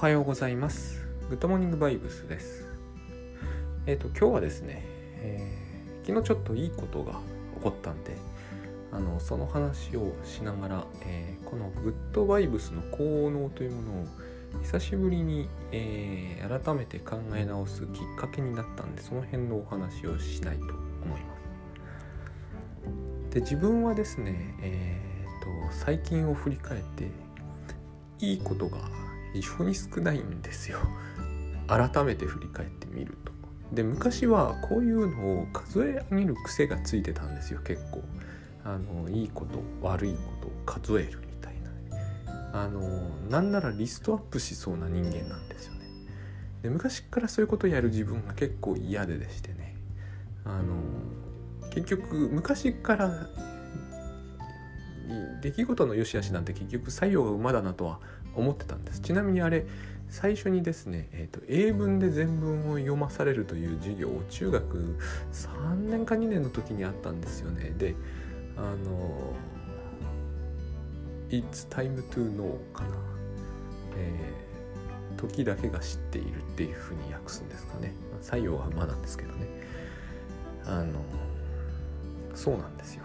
おはようございます。グッドモーニングバイブスです。えっ、ー、と今日はですね、えー、昨日ちょっといいことが起こったんであのその話をしながら、えー、このグッドバイブスの効能というものを久しぶりに、え、改めて考え直すきっかけになったんでその辺のお話をしないと思います。で自分はですねえっ、と最近を振り返っていいことが非常に少ないんですよ改めて振り返ってみるとで昔はこういうのを数え上げる癖がついてたんですよ結構あのいいこと悪いことを数えるみたいなあのなんならリストアップしそうな人間なんですよねで昔からそういうことをやる自分が結構嫌ででしてねあの結局昔から出来事の良し悪しなんて結局作用が馬だなとは思ってたんです。ちなみにあれ最初にですね、えーと、英文で全文を読まされるという授業を中学3年か2年の時にあったんですよね。であの「It's time to know」かな、えー、時だけが知っているっていうふうに訳すんですかね。採用は馬なんですけどね。あのそうなんですよ。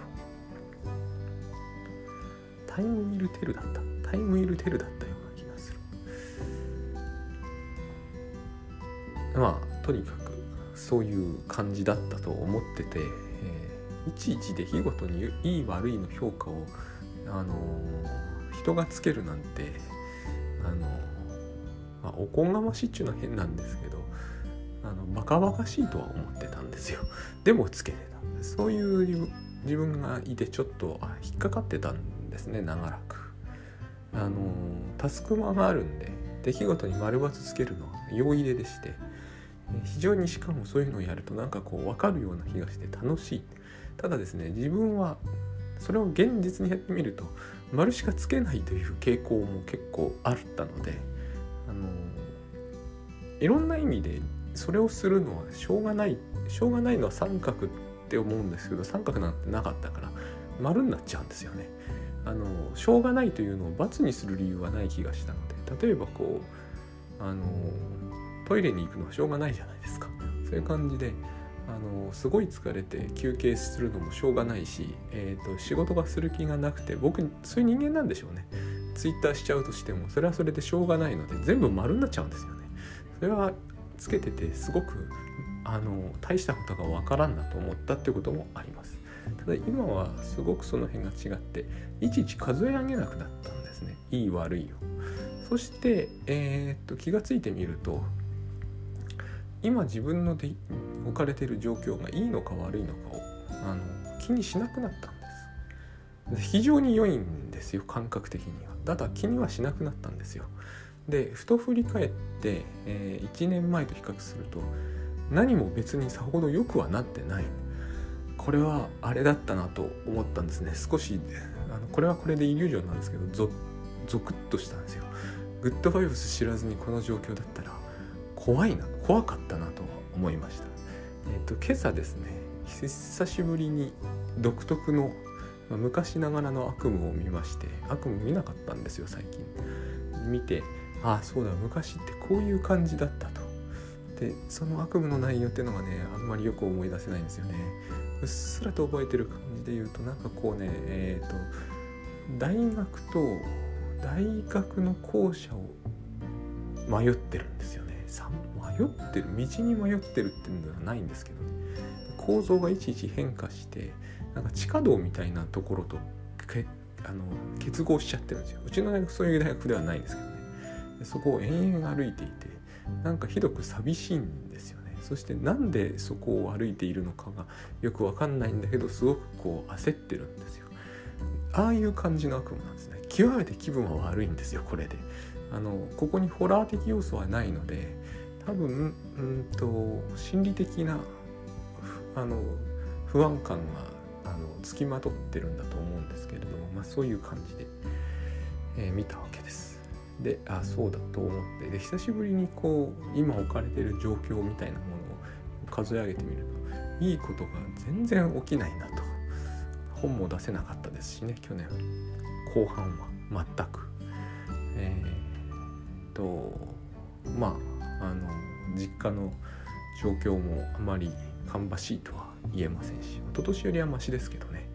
タイムイルテルだった。タイムイルテルだったよ。まあとにかくそういう感じだったと思ってて、えー、いちいち出来事にいい悪いの評価を、あのー、人がつけるなんて、あのー、まあ、おこがましいっちゅうのは変なんですけどあのバカバカしいとは思ってたんですよ。でもつけてたそういう自分がいてちょっとあ引っかかってたんですね長らく。あのタスクマがあるんで出来事に丸×つけるのは容易ででして非常にしかもそういうのをやるとなんかこう分かるような気がして楽しいただですね自分はそれを現実にやってみると丸しかつけないという傾向も結構あったのであのいろんな意味でそれをするのはしょうがないしょうがないのは三角って思うんですけど三角なんてなかったから丸になっちゃうんですよね。あのしょうがないというのを×にする理由はない気がしたので例えばこうあのトイレに行くのはしょうがないじゃないですか。そういう感じであのすごい疲れて休憩するのもしょうがないし、えーと、仕事がする気がなくて僕そういう人間なんでしょうね。ツイッターしちゃうとしてもそれはそれでしょうがないので全部丸になっちゃうんですよね。それはつけててすごくあの大したことがわからんなと思ったってこともあります。ただ今はすごくその辺が違っていちいち数え上げなくなったんですね。いい悪いを。そして、えー、っと気がついてみると今自分ので置かれている状況がいいのか悪いのかをあの気にしなくなったんです。非常に良いんですよ感覚的には。ただ気にはしなくなったんですよ。でふと振り返って、えー、1年前と比較すると何も別にさほど良くはなってない。これはあれだったなと思ったんですね。少しあのこれはこれでイリュージョンなんですけどゾゾクッとしたんですよ。グッドバイブス知らずにこの状況だったら怖いな怖かったなと思いました。えっ、ー、と今朝ですね久しぶりに独特の、まあ、昔ながらの悪夢を見まして悪夢見なかったんですよ最近。見てああそうだ昔ってこういう感じだったと。でその悪夢の内容っていうのがねあんまりよく思い出せないんですよね。うっすらと覚えてる感じで言うとなんかこうねえっ、ー、と大学と大学の校舎を迷ってるんですよ。迷ってる道に迷ってるっていうのではないんですけどね構造がいちいち変化してなんか地下道みたいなところとけあの結合しちゃってるんですよ。うちの大学そういう大学ではないんですけどね。そこを延々歩いていてなんかひどく寂しいんですよね。そしてなんでそこを歩いているのかがよくわかんないんだけどすごくこう焦ってるんですよ。ああいう感じの悪夢なんですね。極めて気分は悪いんですよこれで。あのここにホラー的要素はないので多分うんと心理的なあの不安感があのつきまとってるんだと思うんですけれども、まあ、そういう感じで、えー、見たわけです。であそうだと思ってで久しぶりにこう今置かれてる状況みたいなものを数え上げてみるといいことが全然起きないなと本も出せなかったですしね去年後半は全く。えー、とまああの実家の状況もあまり芳しいとは言えませんし一昨年よりはマシですけどね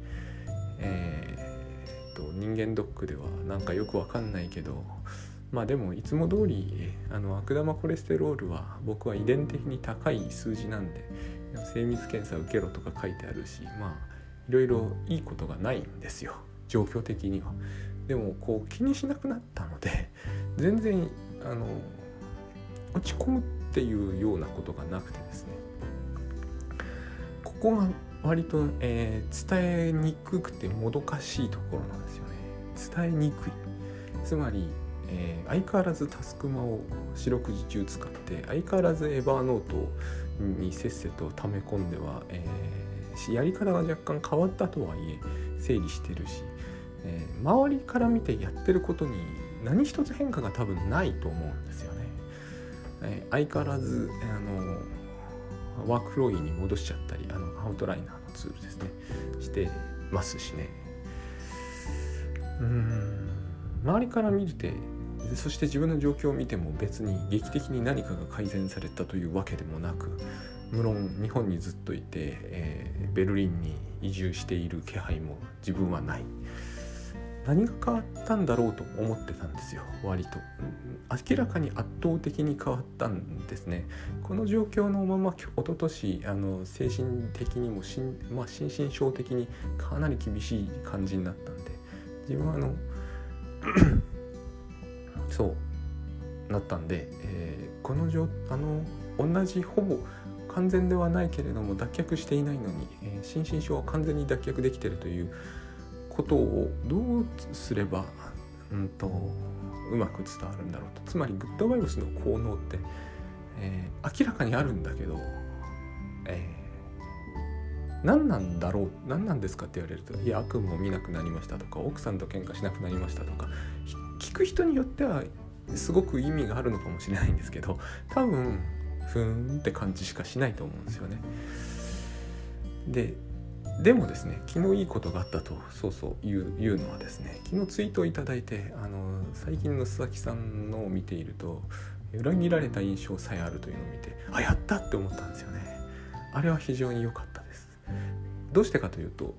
えー、っと人間ドックではなんかよくわかんないけどまあでもいつも通りあの悪玉コレステロールは僕は遺伝的に高い数字なんで精密検査受けろとか書いてあるしまあいろいろいいことがないんですよ状況的には。でもこう気にしなくなったので全然あの落ち込むっていうようなことがなくてですね。ここが割と、えー、伝えにくくてもどかしいところなんですよね。伝えにくい。つまり、えー、相変わらずタスクマを四六時中使って相変わらずエヴァーノートにせっせと溜め込んでは、えー、やり方が若干変わったとはいえ整理してるしえー、周りから見てやってることに何一つ変化が多分ないと思うんですよね。えー、相変わらずあのワークフローに戻しちゃったりあのアウトライナーのツールですねしてますしね。うん周りから見てそして自分の状況を見ても別に劇的に何かが改善されたというわけでもなく無論日本にずっといて、えー、ベルリンに移住している気配も自分はない。何が変わったんだろうと思ってたんですよ。割と。明らかに圧倒的に変わったんですね。この状況のまま一昨年あの精神的にも心,、まあ、心身症的にかなり厳しい感じになったんで。自分はあの そうなったんで、えー、この状あの同じほぼ完全ではないけれども脱却していないのに、えー、心身症は完全に脱却できてるということをどうすれば、うんと、うまく伝わるんだろうとつまりグッドバイブスの効能って、えー、明らかにあるんだけど、えー、何なんだろう何なんですかって言われると「いや悪夢を見なくなりました」とか「奥さんと喧嘩しなくなりました」とか聞く人によってはすごく意味があるのかもしれないんですけど多分ふーんって感じしかしないと思うんですよね。ででもですね昨日いいことがあったとそうそう言う言うのはですね昨日ツイートをいいてあの最近の須崎さんのを見ていると裏切られた印象さえあるというのを見てあやったって思ったんですよね。あれは非常に良かったです。どうしてかというと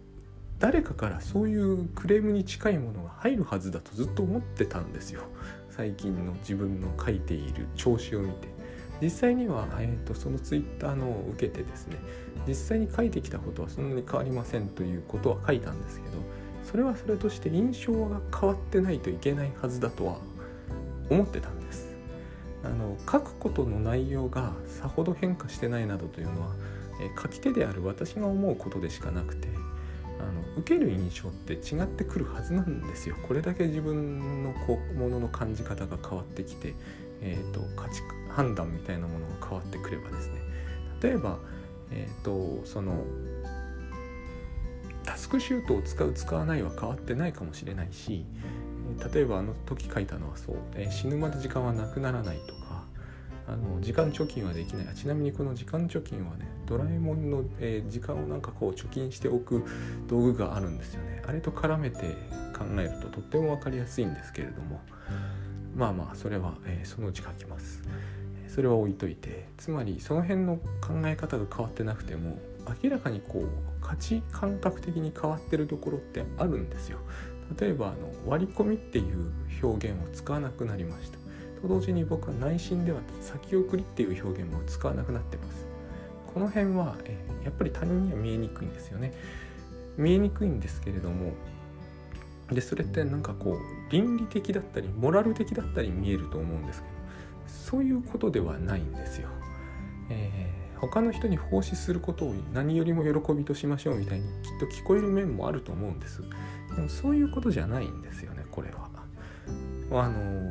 誰かからそういうクレームに近いものが入るはずだとずっと思ってたんですよ。最近の自分の書いている調子を見て。実際には、えーと、そのツイッターのを受けてですね実際に書いてきたことはそんなに変わりませんということは書いたんですけどそれはそれとして印象が変わってないといけないはずだとは思ってたんです。あの書くことの内容がさほど変化してないなどというのは、えー、書き手である私が思うことでしかなくてあの受ける印象って違ってくるはずなんですよ。これだけ自分のこものの感じ方が変わってきて、えーと、価値判断みたいなものが変わってくればですね。例えば、えーと、そのタスクシュートを使う使わないは変わってないかもしれないし例えばあの時書いたのはそう、えー、死ぬまで時間はなくならないと。あの時間貯金はできない。ちなみにこの時間貯金はねドラえもんの、えー、時間をなんかこう貯金しておく道具があるんですよね。あれと絡めて考えるととっても分かりやすいんですけれども。まあまあそれは、えー、そのうち書きます。それは置いといて。つまりその辺の考え方が変わってなくても明らかにこう価値感覚的に変わってるところってあるんですよ。例えばあの割り込みっていう表現を使わなくなりました。と同時に僕は内心では先送りっていう表現も使わなくなってますこの辺は、えやっぱり他人には見えにくいんですよね見えにくいんですけれどもでそれってなんかこう倫理的だったりモラル的だったり見えると思うんですけどそういうことではないんですよ。えー、他の人に奉仕することを何よりも喜びとしましょうみたいにきっと聞こえる面もあると思うんです。でもそういうことじゃないんですよねこれは。あの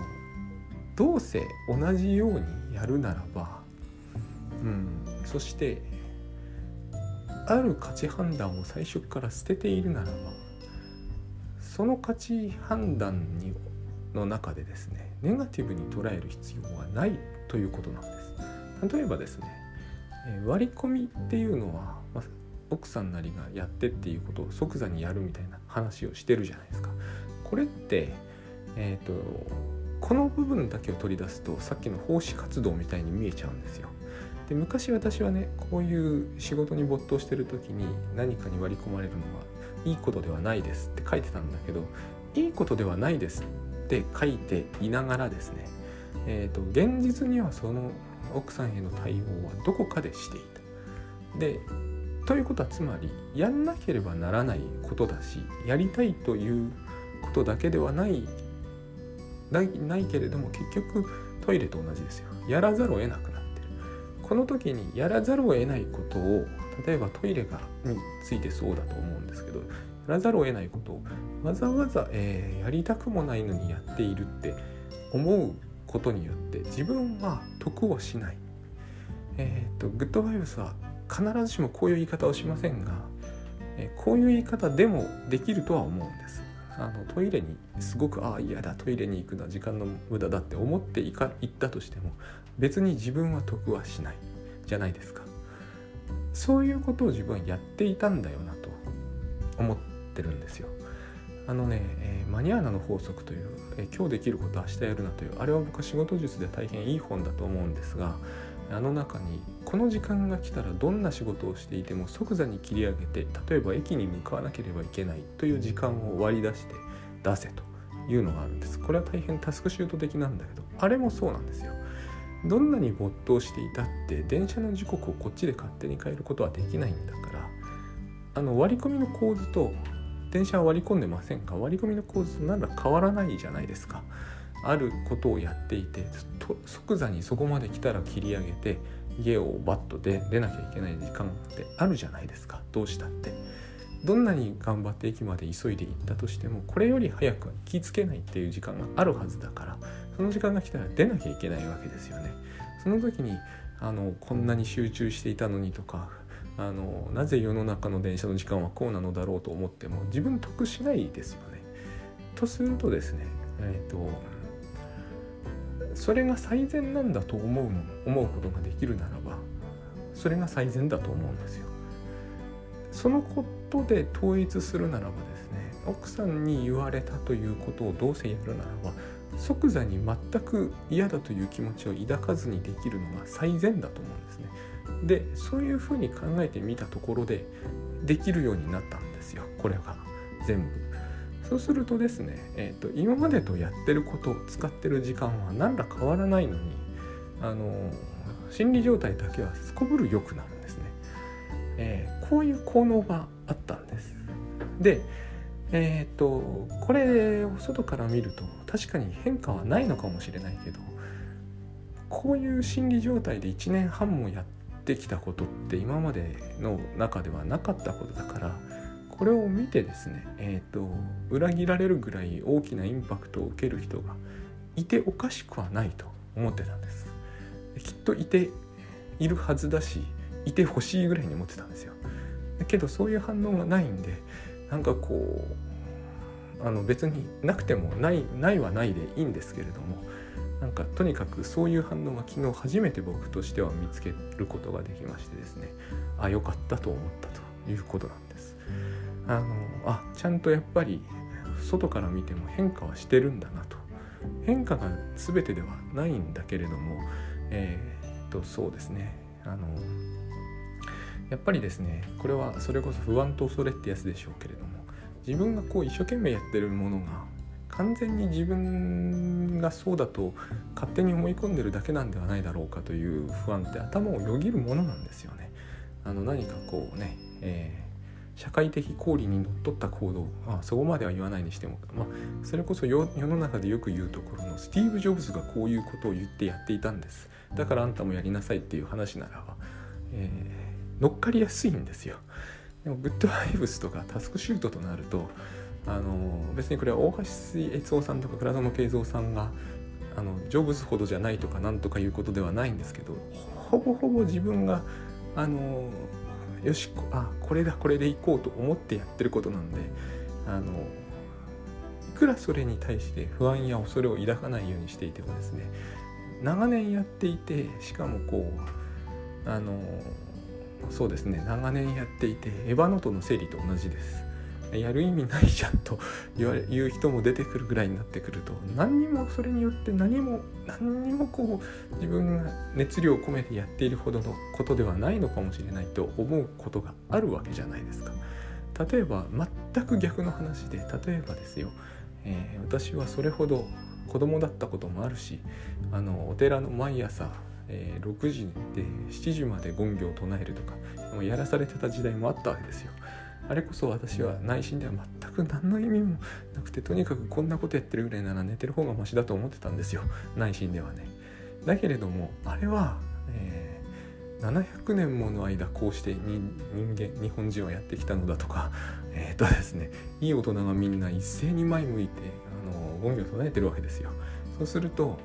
どうせ同じようにやるならば、うん、そしてある価値判断を最初から捨てているならばその価値判断にの中でですねネガティブに捉える必要はないということなんです。例えばですね割り込みっていうのは、まあ、奥さんなりがやってっていうことを即座にやるみたいな話をしてるじゃないですか。これってえっ、ー、とこの部分だけを取り出すとさっきの奉仕活動みたいに見えちゃうんですよ。で昔私はねこういう仕事に没頭してる時に何かに割り込まれるのはいいことではないですって書いてたんだけどいいことではないですって書いていながらですね、えーと、現実にはその奥さんへの対応はどこかでしていた。でということはつまりやんなければならないことだしやりたいということだけではないないけれども結局トイレと同じですよやらざるを得なくなってるこの時にやらざるを得ないことを例えばトイレがについてそうだと思うんですけどやらざるを得ないことをわざわざ、えー、やりたくもないのにやっているって思うことによって自分は得をしない。えっ、ー、とグッドバイブスは必ずしもこういう言い方をしませんが、えー、こういう言い方でもできるとは思うんです。あのトイレにすごくああ嫌だトイレに行くのは時間の無駄だって思っていか行ったとしても別に自分は得はしないじゃないですか。そういうことを自分はやっていたんだよなと思ってるんですよ。あのね、えー、マニアーナの法則という、えー、今日できること明日やるなというあれは僕は仕事術で大変いい本だと思うんですがあの中にこの時間が来たらどんな仕事をしていても即座に切り上げて例えば駅に向かわなければいけないという時間を割り出して出せというのがあるんです。これは大変タスクシュート的なんだけどあれもそうなんですよ。どんなに没頭していたって電車の時刻をこっちで勝手に変えることはできないんだからあの割り込みの構図と電車は割り込んでませんか？割り込みの構図と何ら変わらないじゃないですか。あることをやっていて即座にそこまで来たら切り上げて家をバットで出なきゃいけない時間ってあるじゃないですか。どうしたって。どんなに頑張って駅まで急いで行ったとしてもこれより早くは行きつけないっていう時間があるはずだからその時間が来たら出なきゃいけないわけですよね。その時にあのこんなに集中していたのにとかあのなぜ世の中の電車の時間はこうなのだろうと思っても自分得しないですよね。とするとですねえっ、ー、とそれが最善なんだと思うの思うことができるならばそれが最善だと思うんですよ。そのことで統一するならばですね奥さんに言われたということをどうせやるならば即座に全く嫌だという気持ちを抱かずにできるのが最善だと思うんですね。でそういうふうに考えてみたところでできるようになったんですよこれが全部。そうするとですね、えーと、今までとやってることを使ってる時間は何ら変わらないのにあの心理状態だけはすこぶる良くなるんですね、えー、こういう効能があったんです。でえっ、ー、とこれを外から見ると確かに変化はないのかもしれないけどこういう心理状態で1年半もやってきたことって今までの中ではなかったことだからこれを見てですね、えーと、裏切られるぐらい大きなインパクトを受ける人がいておかしくはないと思ってたんですきっといているはずだしいてほしいぐらいに思ってたんですよだけどそういう反応がないんでなんかこうあの別になくてもないないはないでいいんですけれどもなんかとにかくそういう反応が昨日初めて僕としては見つけることができましてですねあ良かったと思ったということなんです。あのあちゃんとやっぱり外から見ても変化はしてるんだなと変化が全てではないんだけれどもえー、っとそうですねあのやっぱりですねこれはそれこそ不安と恐れってやつでしょうけれども自分がこう一生懸命やってるものが完全に自分がそうだと勝手に思い込んでるだけなんではないだろうかという不安って頭をよぎるものなんですよね。あの何かこうね、えー社会的公理にのっとった行動。あそこまでは言わないにしても、まあ、それこそ世の中でよく言うところのスティーブ・ジョブズがこういうことを言ってやっていたんです。だからあんたもやりなさいっていう話ならば、えー、乗っかりやすいんですよ。でもグッドバイブスとかタスクシュートとなるとあの別にこれは大橋悦夫さんとか倉園慶三さんがあのジョブズほどじゃないとかなんとかいうことではないんですけどほぼほぼ自分があのよしあこれだこれでいこうと思ってやってることなんであのいくらそれに対して不安や恐れを抱かないようにしていてもですね長年やっていてしかもこうあのそうですね長年やっていてエヴァノートの整理と同じです。やる意味ないじゃんと言う人も出てくるぐらいになってくると何にもそれによって何も何にもこう自分が熱量を込めてやっているほどのことではないのかもしれないと思うことがあるわけじゃないですか。例えば全く逆の話で例えばですよ、えー、私はそれほど子供だったこともあるしあのお寺の毎朝、え、6時で7時まで権行を唱えるとかもうやらされてた時代もあったわけですよ。あれこそ私は内心では全く何の意味もなくてとにかくこんなことやってるぐらいなら寝てる方がマシだと思ってたんですよ内心ではね。だけれどもあれは、えー、700年もの間こうして人間日本人はやってきたのだとかえっ、ー、とですねいい大人がみんな一斉に前向いてあの権行を唱えてるわけですよ。そうすると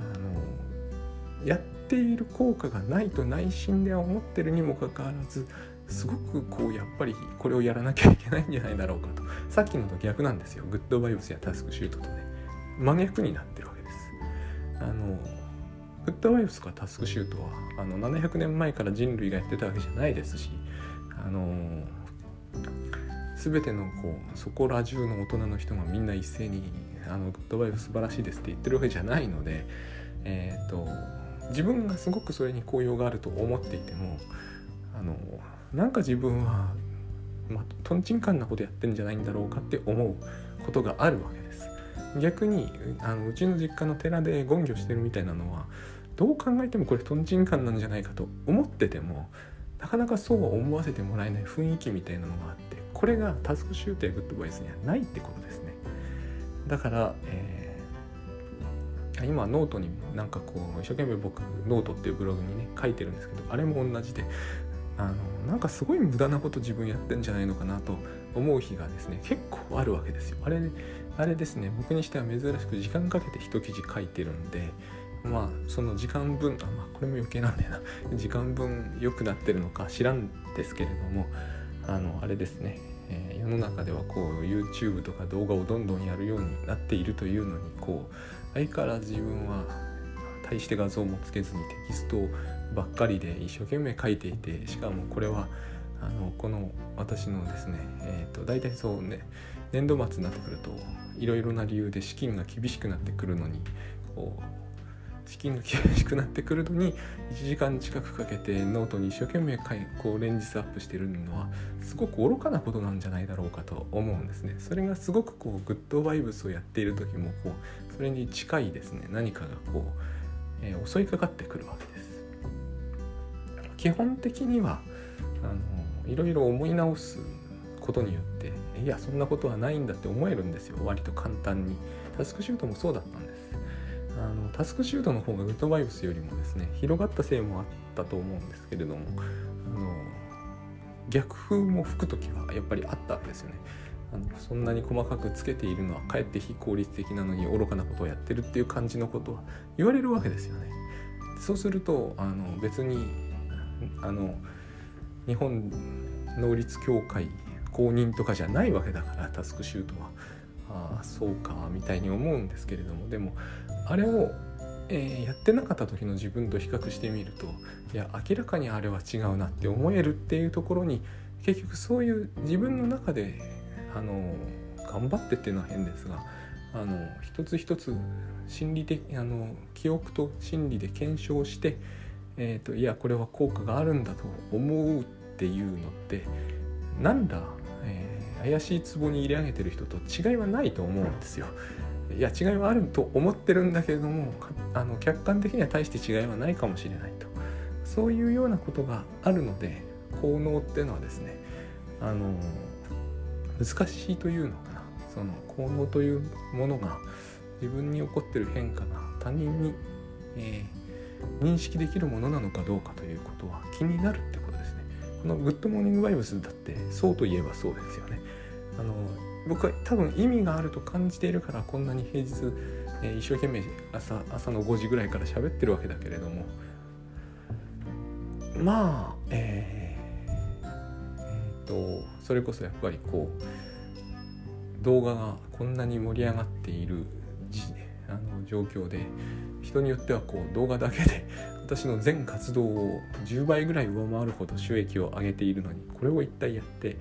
あのやっている効果がないと内心では思ってるにもかかわらずすごくこうやっぱりこれをやらなきゃいけないんじゃないだろうかと。さっきのと逆なんですよ。グッドバイブスやタスクシュートとね。真逆になってるわけです。あのグッドバイブスかタスクシュートはあの700年前から人類がやってたわけじゃないですしあの全てのこうそこら中の大人の人がみんな一斉にあのグッドバイブ素晴らしいですって言ってるわけじゃないのでえっ、ー、と自分がすごくそれに効用があると思っていてもあのなんか自分は、まあ、とんちんかんなことやってんじゃないんだろうかって思うことがあるわけです。逆にあのうちの実家の寺で勤行してるみたいなのはどう考えてもこれとんちんかんなんじゃないかと思っててもなかなかそうは思わせてもらえない雰囲気みたいなのがあってこれが TaskChute やグッドバイブスにはないってことですね。だから、えー、今ノートになんかこう一生懸命僕ノートっていうブログにね書いてるんですけどあれも同じであのなんかすごい無駄なこと自分やってんじゃないのかなと思う日がですね結構あるわけですよ。あれあれですね僕にしては珍しく時間かけて一記事書いてるんでまあその時間分あまあこれも余計なんだよな。時間分良くなってるのか知らんですけれどもあのあれですね、えー、世の中ではこう YouTube とか動画をどんどんやるようになっているというのにこう相変わらず自分は大して画像もつけずにテキストをばっかりで一生懸命書いていてしかもこれはあのこの私のですね、えーと、大体そうね年度末になってくるといろいろな理由で資金が厳しくなってくるのにこう資金が厳しくなってくるのに1時間近くかけてノートに一生懸命こう連日アップしてるのはすごく愚かなことなんじゃないだろうかと思うんですね。それがすごくこうグッドバイブスをやっている時もこうそれに近いですね何かがこう、えー、襲いかかってくるわけです。基本的にはあのいろいろ思い直すことによっていやそんなことはないんだって思えるんですよ。割と簡単に。タスクシュートもそうだったんです。あのタスクシュートの方がグッドバイブスよりもですね広がったせいもあったと思うんですけれどもあの逆風も吹く時はやっぱりあったんですよね。あのそんなに細かくつけているのはかえって非効率的なのに愚かなことをやってるっていう感じのことは言われるわけですよね。そうするとあの別にあの日本能率協会公認とかじゃないわけだからタスクシュートは。ああそうかみたいに思うんですけれども。でもあれを、えー、やってなかった時の自分と比較してみるといや明らかにあれは違うなって思えるっていうところに結局そういう自分の中であの頑張ってっていうのは変ですがあの一つ一つ心理的あの記憶と心理で検証してえーと、いやこれは効果があるんだと思うっていうのってなんだ、えー、怪しい壺に入れ上げてる人と違いはないと思うんですよ。いや違いはあると思ってるんだけれどもあの客観的には大して違いはないかもしれないとそういうようなことがあるので効能っていうのはですねあの難しいというのかなその効能というものが自分に起こってる変化が他人に、えー認識できるものなのかどうかということは気になるってことですね。このグッドモーニングバイブスだってそうといえばそうですよね。あの僕は多分意味があると感じているからこんなに平日、えー、一生懸命朝朝の5時ぐらいから喋ってるわけだけれどもまあえー、えー、とそれこそやっぱりこう動画がこんなに盛り上がっているあの状況で人によってはこう動画だけで私の全活動を10倍ぐらい上回るほど収益を上げているのにこれを一体やって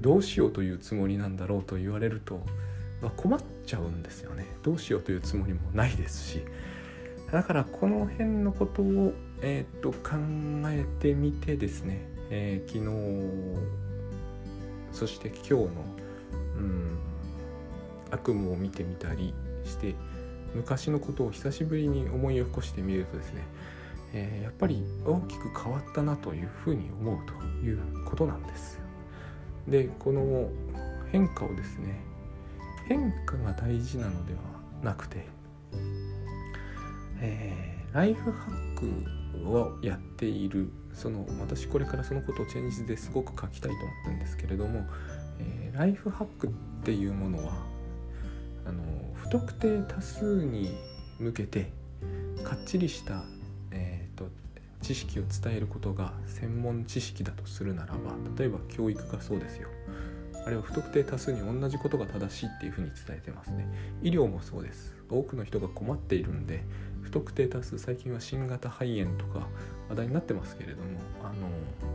どうしようというつもりなんだろうと言われると、まあ、困っちゃうんですよね。どうしようというつもりもないですし。だからこの辺のことを、えー、と考えてみてですね、えー、昨日そして今日の、うん、悪夢を見てみたりして昔のことを久しぶりに思い起こしてみるとですね、えー、やっぱり大きく変わったなというふうに思うということなんです。でこの変化をですね変化が大事なのではなくて、えー、ライフハックをやっているその私これからそのことをチェンジですごく書きたいと思ったんですけれども、えー、ライフハックっていうものはあの不特定多数に向けてかっちりした、えーと、知識を伝えることが専門知識だとするならば例えば教育がそうですよ。あれは不特定多数に同じことが正しいっていうふうに伝えてますね。医療もそうです。多くの人が困っているんで不特定多数最近は新型肺炎とか話題になってますけれどもあの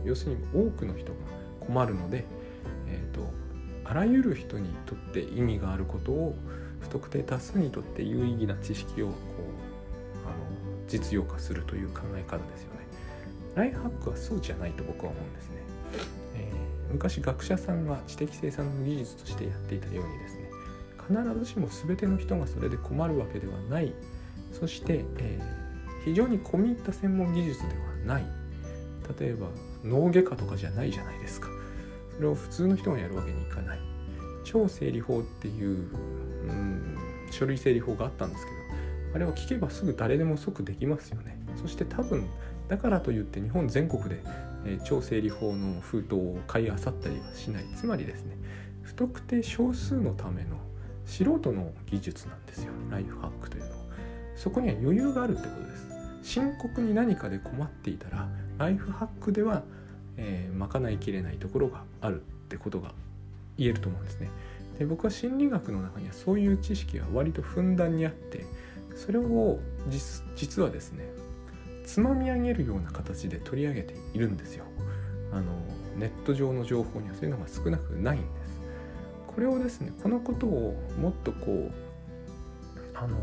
要するに多くの人が困るので、えーと、あらゆる人にとって意味があることを不特定多数にとって有意義な知識をこうあの実用化するという考え方ですよね。ライフハックはそうじゃないと僕は思うんですね。えー、昔学者さんが知的生産の技術としてやっていたようにですね必ずしも全ての人がそれで困るわけではないそして、えー、非常に込み入った専門技術ではない例えば脳外科とかじゃないじゃないですかれを普通の人がやるわけにいかない。超整理法っていう、うん、書類整理法があったんですけどあれを聞けばすぐ誰でも即できますよね。そして多分だからといって日本全国で、え、超整理法の封筒を買い漁ったりはしない。つまりですね不特定少数のための素人の技術なんですよ。ライフハックというのは。そこには余裕があるってことです。深刻に何かで困っていたらライフハックでは、えー、賄いきれないところがあるってことが言えると思うんですね。で僕は心理学の中にはそういう知識が割とふんだんにあってそれを実はですねつまみ上げるような形で取り上げているんですよ。あのネット上の情報にはそういうのが少なくないんです。これをですねこのことをもっとこうあの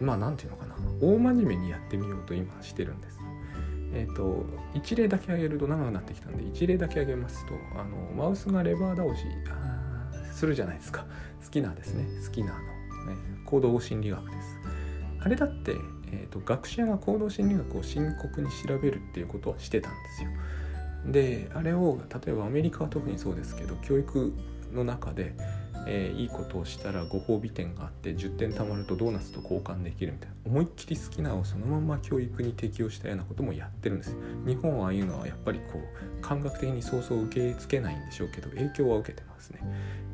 まあ何て言うのかな大真面目にやってみようと今してるんです。えっ、ー、と一例だけ挙げると長くなってきたんで一例だけ挙げますとあのマウスがレバー倒しするじゃないですか好きなですね好きなの、ね、行動心理学です。あれだって、えーと、学者が行動心理学を深刻に調べるっていうことはしてたんですよ。であれを例えばアメリカは特にそうですけど教育の中でえー、いいことをしたらご褒美点があって10点貯まるとドーナツと交換できるみたいな。思いっきり好きなをそのまま教育に適用したようなこともやってるんです。日本はああいうのはやっぱりこう感覚的にそうそう受け付けないんでしょうけど影響は受けてますね。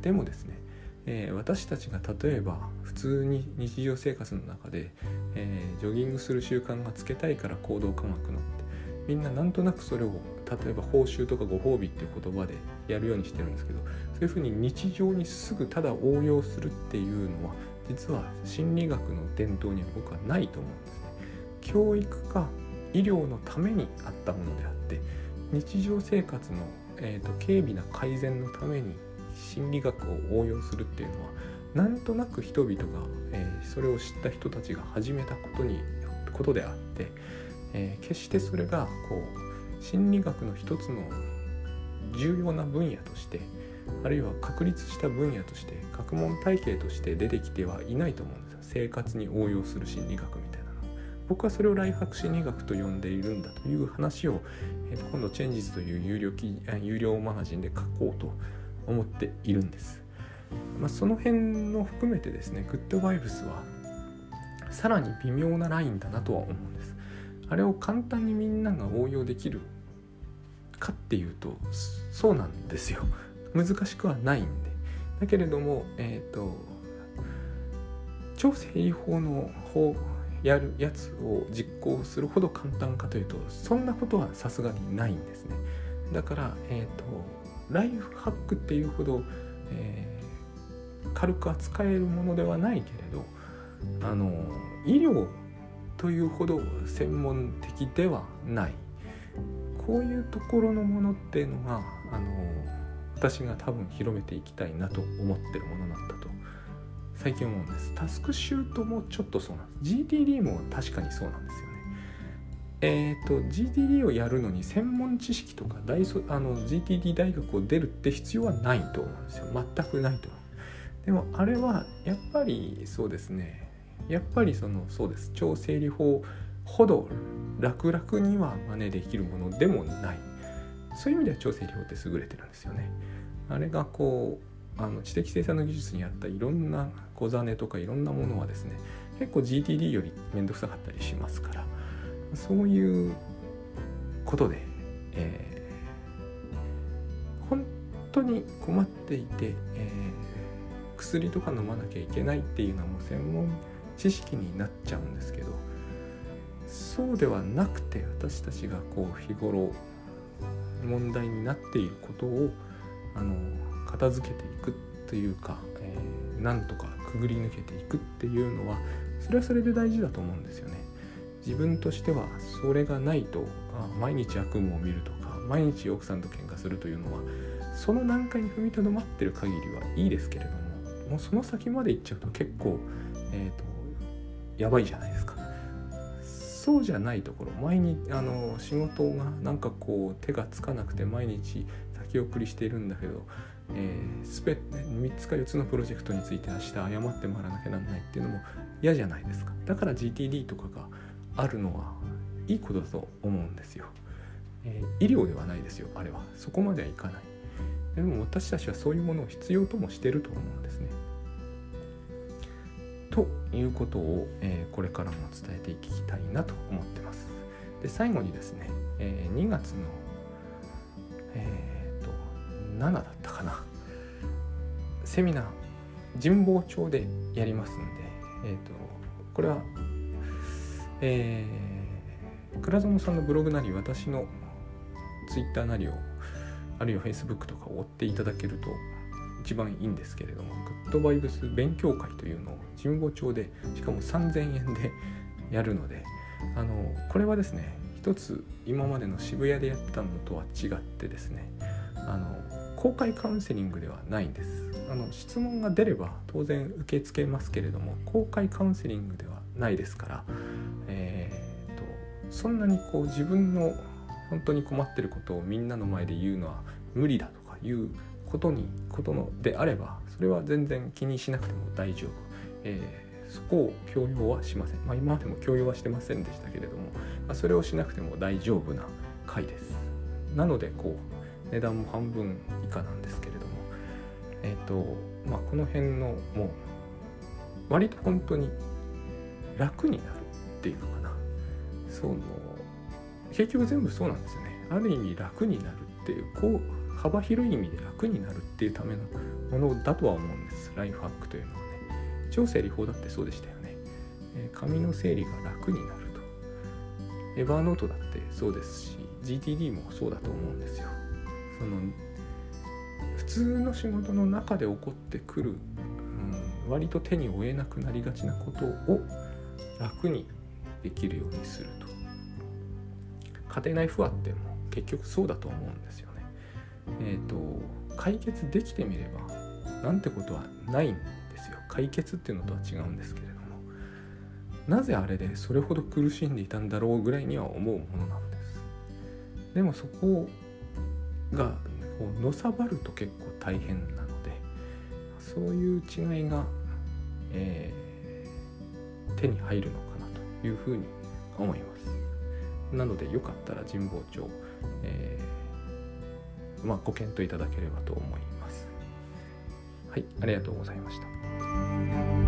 でもですね、えー、私たちが例えば普通に日常生活の中で、えー、ジョギングする習慣がつけたいから行動科学のってみんななんとなくそれを例えば報酬とかご褒美っていう言葉でやるようにしてるんですけどいうふうに日常にすぐただ応用するっていうのは実は心理学の伝統には僕はないと思うんですね。教育か医療のためにあったものであって日常生活の、えーと、軽微な改善のために心理学を応用するっていうのはなんとなく人々が、えー、それを知った人たちが始めたことにことであって、えー、決してそれがこう心理学の一つの重要な分野としてあるいは確立した分野として学問体系として出てきてはいないと思うんですよ。生活に応用する心理学みたいなの。僕はそれをライフハック心理学と呼んでいるんだという話を、えー、と今度チェンジズという有料有料マガジンで書こうと思っているんです、まあ、その辺の含めてですねグッドバイブスはさらに微妙なラインだなとは思うんです。あれを簡単にみんなが応用できるかっていうとそうなんですよ。難しくはないんで。だけれどもえっ、ー、と超整理法の法やるやつを実行するほど簡単かというとそんなことはさすがにないんですね。だからえっ、ー、とライフハックっていうほど、えー、軽く扱えるものではないけれどあの医療というほど専門的ではない。こういうところのものっていうのがあの私が多分広めていきたいなと思ってるものなんだと。最近思うんです。タスクシュートもちょっとそうなんです。GTD も確かにそうなんですよね。えっ、ー、と GTD をやるのに専門知識とか大そあの GTD 大学を出るって必要はないと思うんですよ。全くないと思う。でもあれはやっぱりそうですね。やっぱりそのそうです。超整理法ほど楽々には真似できるものでもない。そういう意味では超整理法って優れてるんですよね。あれがこうあの知的生産の技術にあったいろんな小金とかいろんなものはですね結構 GTD より面倒くさかったりしますからそういうことで、えー、本当に困っていて、えー、薬とか飲まなきゃいけないっていうのはもう専門知識になっちゃうんですけどそうではなくて私たちがこう日頃問題になっていることをあの片付けていくというか、えー、なんとかくぐり抜けていくっていうのはそれはそれで大事だと思うんですよね。自分としてはそれがないとあ毎日悪夢を見るとか毎日奥さんと喧嘩するというのはその段階に踏みとどまってる限りはいいですけれどももうその先まで行っちゃうと結構、えーと、やばいじゃないですか。そうじゃないところ毎日あの仕事がなんかこう手がつかなくて毎日先送りしているんだけど、えー、スペ3つか4つのプロジェクトについて明日謝ってもらわなきゃなんないっていうのも嫌じゃないですか。だから GTD とかがあるのはいいことだと思うんですよ、えー、医療ではないですよあれは。そこまではいかない。でも私たちはそういうものを必要ともしてると思うんですね。ということを、えー、これからも伝えていきたいなと思ってます。で最後にですね、えー、2月のえっ、と7だったかな。セミナー神保町でやりますんでえっ、とこれはえー、倉園さんのブログなり私のツイッターなりをあるいはフェイスブックとかを追っていただけると一番いいんですけれどもグッドバイブス勉強会というのを神保町でしかも3000円でやるのであのこれはですね一つ今までの渋谷でやったのとは違ってですねあの公開カウンセリングではないんです。あの質問が出れば当然受け付けますけれども公開カウンセリングではないですからそんなにこう自分の本当に困ってることをみんなの前で言うのは無理だとかいうことにことのであればそれは全然気にしなくても大丈夫、えー、そこを強要はしません、まあ、今までも強要はしてませんでしたけれども、まあ、それをしなくても大丈夫な回です。なのでこう値段も半分以下なんですけれどもえっ、ー、とまあこの辺のもう割と本当に楽になるっていうのかその結局全部そうなんですよね。ある意味楽になるっていうこう幅広い意味で楽になるっていうためのものだとは思うんです。ライフハックというのはね。超整理法だってそうでしたよね、えー、紙の整理が楽になると。エバーノートだってそうですし GTD もそうだと思うんですよ。その普通の仕事の中で起こってくる、うん、割と手に負えなくなりがちなことを楽にできるようにすると。家庭内不和っても結局そうだと思うんですよ。え、ー、と解決できてみればなんてことはないんですよ。解決っていうのとは違うんですけれどもなぜあれでそれほど苦しんでいたんだろうぐらいには思うものなんです。でもそこがこうのさばると結構大変なのでそういう違いが、えー、手に入るのかなというふうに思いますなのでよかったら神保町、えー、まあ、ご検討いただければと思います。はい、ありがとうございました。